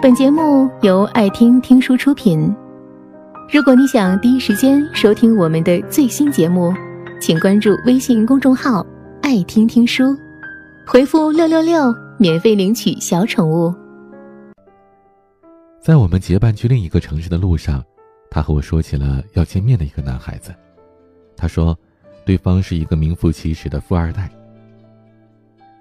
本节目由爱听听书出品。如果你想第一时间收听我们的最新节目，请关注微信公众号“爱听听书”，回复“六六六”免费领取小宠物。在我们结伴去另一个城市的路上，他和我说起了要见面的一个男孩子。他说，对方是一个名副其实的富二代。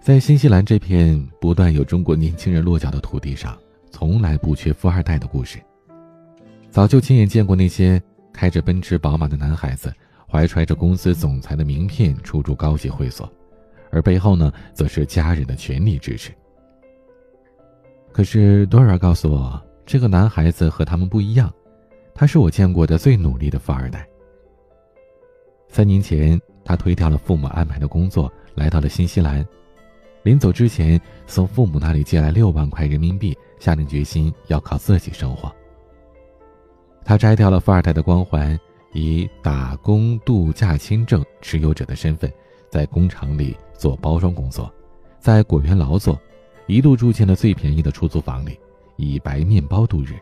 在新西兰这片不断有中国年轻人落脚的土地上。从来不缺富二代的故事。早就亲眼见过那些开着奔驰宝马的男孩子，怀揣着公司总裁的名片出入高级会所，而背后呢，则是家人的全力支持。可是多尔告诉我，这个男孩子和他们不一样，他是我见过的最努力的富二代。三年前，他推掉了父母安排的工作，来到了新西兰。临走之前，从父母那里借来六万块人民币。下定决心要靠自己生活。他摘掉了富二代的光环，以打工度假签证持有者的身份，在工厂里做包装工作，在果园劳作，一度住进了最便宜的出租房里，以白面包度日。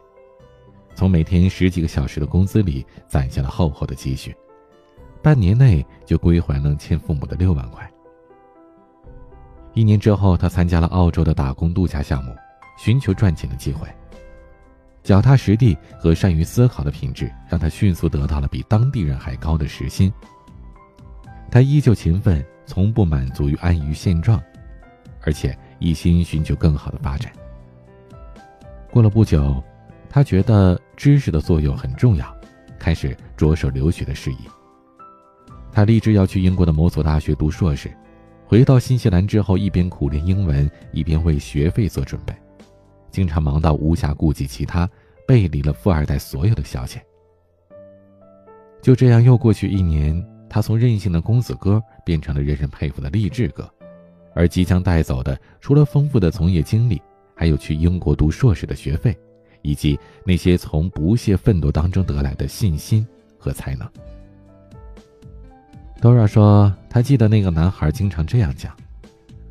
从每天十几个小时的工资里攒下了厚厚的积蓄，半年内就归还了欠父母的六万块。一年之后，他参加了澳洲的打工度假项目。寻求赚钱的机会，脚踏实地和善于思考的品质让他迅速得到了比当地人还高的时薪。他依旧勤奋，从不满足于安于现状，而且一心寻求更好的发展。过了不久，他觉得知识的作用很重要，开始着手留学的事宜。他立志要去英国的某所大学读硕士。回到新西兰之后，一边苦练英文，一边为学费做准备。经常忙到无暇顾及其他，背离了富二代所有的消遣。就这样又过去一年，他从任性的公子哥变成了人人佩服的励志哥，而即将带走的，除了丰富的从业经历，还有去英国读硕士的学费，以及那些从不懈奋斗当中得来的信心和才能。Dora 说，他记得那个男孩经常这样讲：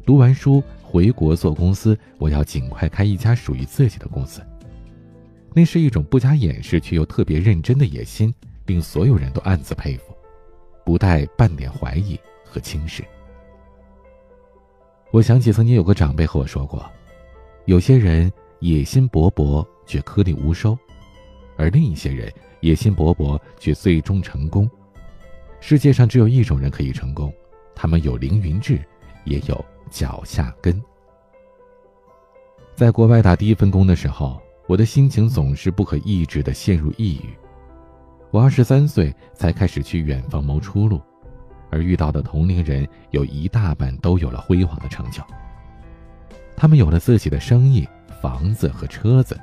读完书。回国做公司，我要尽快开一家属于自己的公司。那是一种不加掩饰却又特别认真的野心，令所有人都暗自佩服，不带半点怀疑和轻视。我想起曾经有个长辈和我说过，有些人野心勃勃却颗粒无收，而另一些人野心勃勃却最终成功。世界上只有一种人可以成功，他们有凌云志，也有。脚下根。在国外打第一份工的时候，我的心情总是不可抑制的陷入抑郁。我二十三岁才开始去远方谋出路，而遇到的同龄人有一大半都有了辉煌的成就。他们有了自己的生意、房子和车子，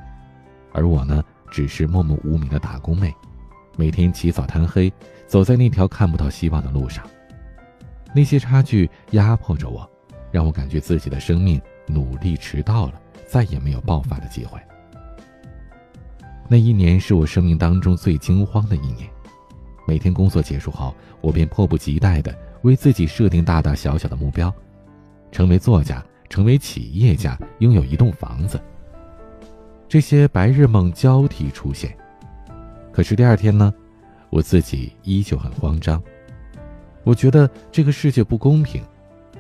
而我呢，只是默默无名的打工妹，每天起早贪黑，走在那条看不到希望的路上。那些差距压迫着我。让我感觉自己的生命努力迟到了，再也没有爆发的机会。那一年是我生命当中最惊慌的一年，每天工作结束后，我便迫不及待地为自己设定大大小小的目标，成为作家，成为企业家，拥有一栋房子。这些白日梦交替出现，可是第二天呢，我自己依旧很慌张，我觉得这个世界不公平。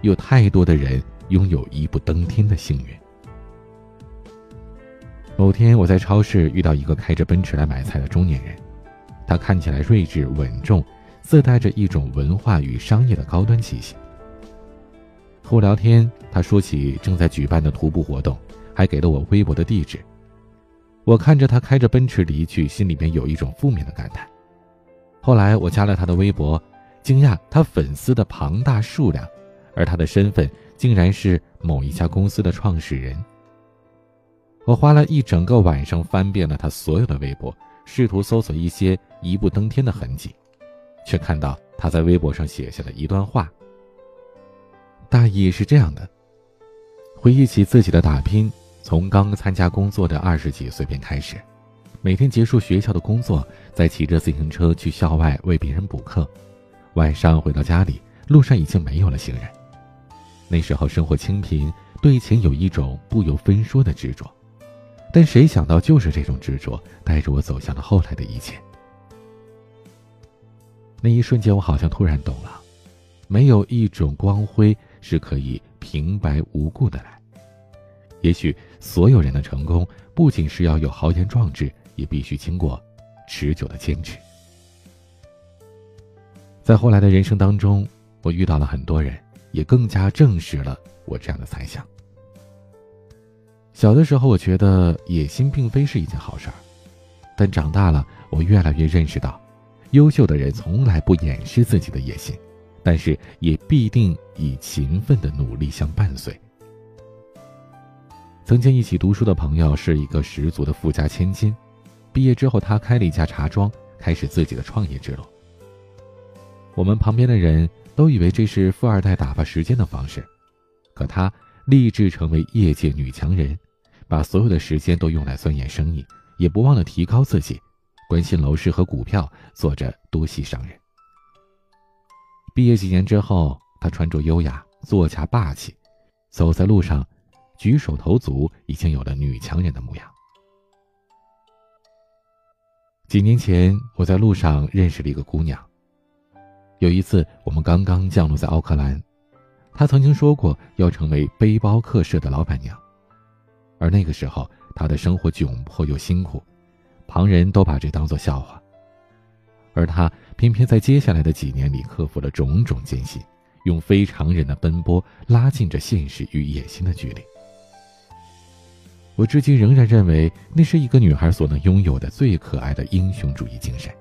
有太多的人拥有一步登天的幸运。某天，我在超市遇到一个开着奔驰来买菜的中年人，他看起来睿智稳重，自带着一种文化与商业的高端气息。和我聊天，他说起正在举办的徒步活动，还给了我微博的地址。我看着他开着奔驰离去，心里面有一种负面的感叹。后来我加了他的微博，惊讶他粉丝的庞大数量。而他的身份竟然是某一家公司的创始人。我花了一整个晚上翻遍了他所有的微博，试图搜索一些一步登天的痕迹，却看到他在微博上写下了一段话。大意是这样的：回忆起自己的打拼，从刚参加工作的二十几岁便开始，每天结束学校的工作，再骑着自行车去校外为别人补课，晚上回到家里，路上已经没有了行人。那时候生活清贫，对钱有一种不由分说的执着，但谁想到，就是这种执着，带着我走向了后来的一切。那一瞬间，我好像突然懂了，没有一种光辉是可以平白无故的来。也许所有人的成功，不仅是要有豪言壮志，也必须经过持久的坚持。在后来的人生当中，我遇到了很多人，也更加证实了我这样的猜想。小的时候，我觉得野心并非是一件好事儿，但长大了，我越来越认识到，优秀的人从来不掩饰自己的野心，但是也必定以勤奋的努力相伴随。曾经一起读书的朋友是一个十足的富家千金，毕业之后他开了一家茶庄，开始自己的创业之路。我们旁边的人都以为这是富二代打发时间的方式，可他立志成为业界女强人，把所有的时间都用来钻研生意，也不忘了提高自己，关心楼市和股票，做着多系商人。毕业几年之后，他穿着优雅，作家霸气，走在路上。举手投足已经有了女强人的模样。几年前，我在路上认识了一个姑娘。有一次，我们刚刚降落在奥克兰，她曾经说过要成为背包客社的老板娘，而那个时候她的生活窘迫又辛苦，旁人都把这当作笑话，而她偏偏在接下来的几年里克服了种种艰辛，用非常人的奔波拉近着现实与野心的距离。我至今仍然认为，那是一个女孩所能拥有的最可爱的英雄主义精神。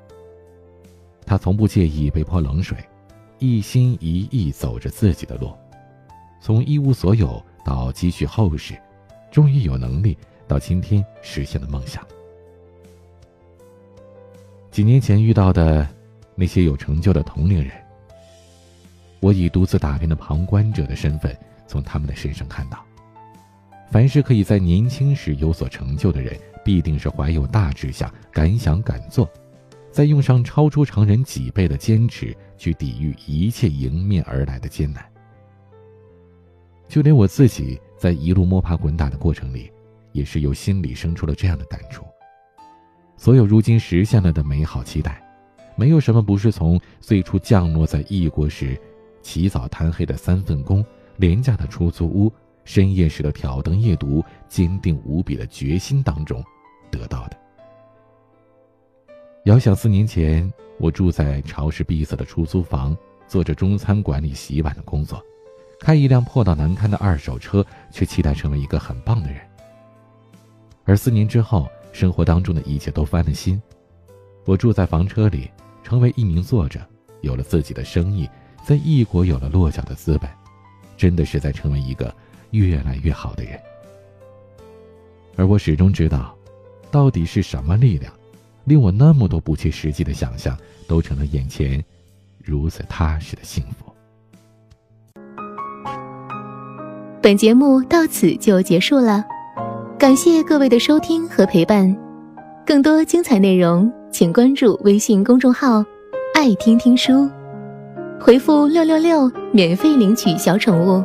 她从不介意被泼冷水，一心一意走着自己的路，从一无所有到积蓄厚实，终于有能力到今天实现了梦想。几年前遇到的那些有成就的同龄人，我以独自打拼的旁观者的身份，从他们的身上看到。凡是可以在年轻时有所成就的人，必定是怀有大志向、敢想敢做，再用上超出常人几倍的坚持去抵御一切迎面而来的艰难。就连我自己在一路摸爬滚打的过程里，也是由心里生出了这样的感触。所有如今实现了的美好期待，没有什么不是从最初降落在异国时，起早贪黑的三份工、廉价的出租屋。深夜时的挑灯夜读，坚定无比的决心当中得到的。遥想四年前，我住在潮湿闭塞的出租房，做着中餐馆里洗碗的工作，开一辆破到难堪的二手车，却期待成为一个很棒的人。而四年之后，生活当中的一切都翻了新，我住在房车里，成为一名作者，有了自己的生意，在异国有了落脚的资本，真的是在成为一个。越来越好的人，而我始终知道，到底是什么力量，令我那么多不切实际的想象都成了眼前如此踏实的幸福。本节目到此就结束了，感谢各位的收听和陪伴。更多精彩内容，请关注微信公众号“爱听听书”，回复“六六六”免费领取小宠物。